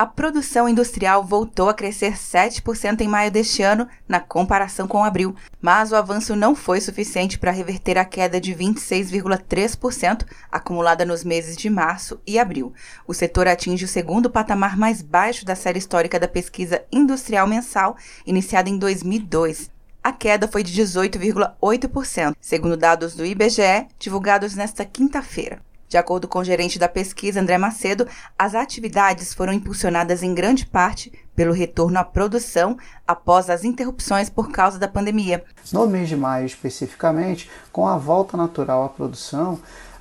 a produção industrial voltou a crescer 7% em maio deste ano, na comparação com abril, mas o avanço não foi suficiente para reverter a queda de 26,3% acumulada nos meses de março e abril. O setor atinge o segundo patamar mais baixo da série histórica da pesquisa industrial mensal, iniciada em 2002. A queda foi de 18,8%, segundo dados do IBGE, divulgados nesta quinta-feira. De acordo com o gerente da pesquisa, André Macedo, as atividades foram impulsionadas em grande parte pelo retorno à produção após as interrupções por causa da pandemia. No mês de maio, especificamente, com a volta natural à produção,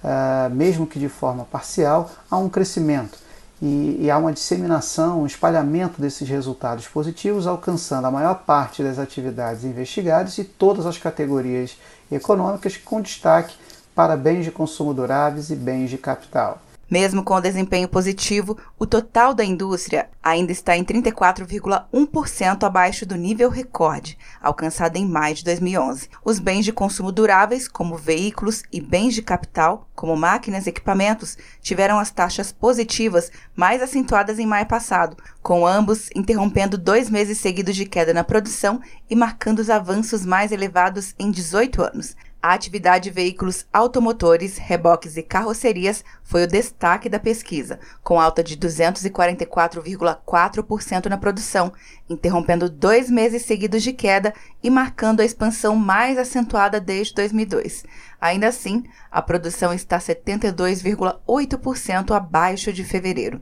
uh, mesmo que de forma parcial, há um crescimento e, e, há uma disseminação, um espalhamento desses resultados positivos, alcançando a maior parte das atividades investigadas e todas as categorias econômicas, com destaque para bens de consumo duráveis e bens de capital. Mesmo com o desempenho positivo, o total da indústria ainda está em 34,1% abaixo do nível recorde, alcançado em maio de 2011. Os bens de consumo duráveis, como veículos, e bens de capital, como máquinas e equipamentos, tiveram as taxas positivas mais acentuadas em maio passado, com ambos interrompendo dois meses seguidos de queda na produção e marcando os avanços mais elevados em 18 anos. A atividade de veículos automotores, reboques e carrocerias foi o destaque da pesquisa, com alta de 244,4% na produção, interrompendo dois meses seguidos de queda e marcando a expansão mais acentuada desde 2002. Ainda assim, a produção está 72,8% abaixo de fevereiro.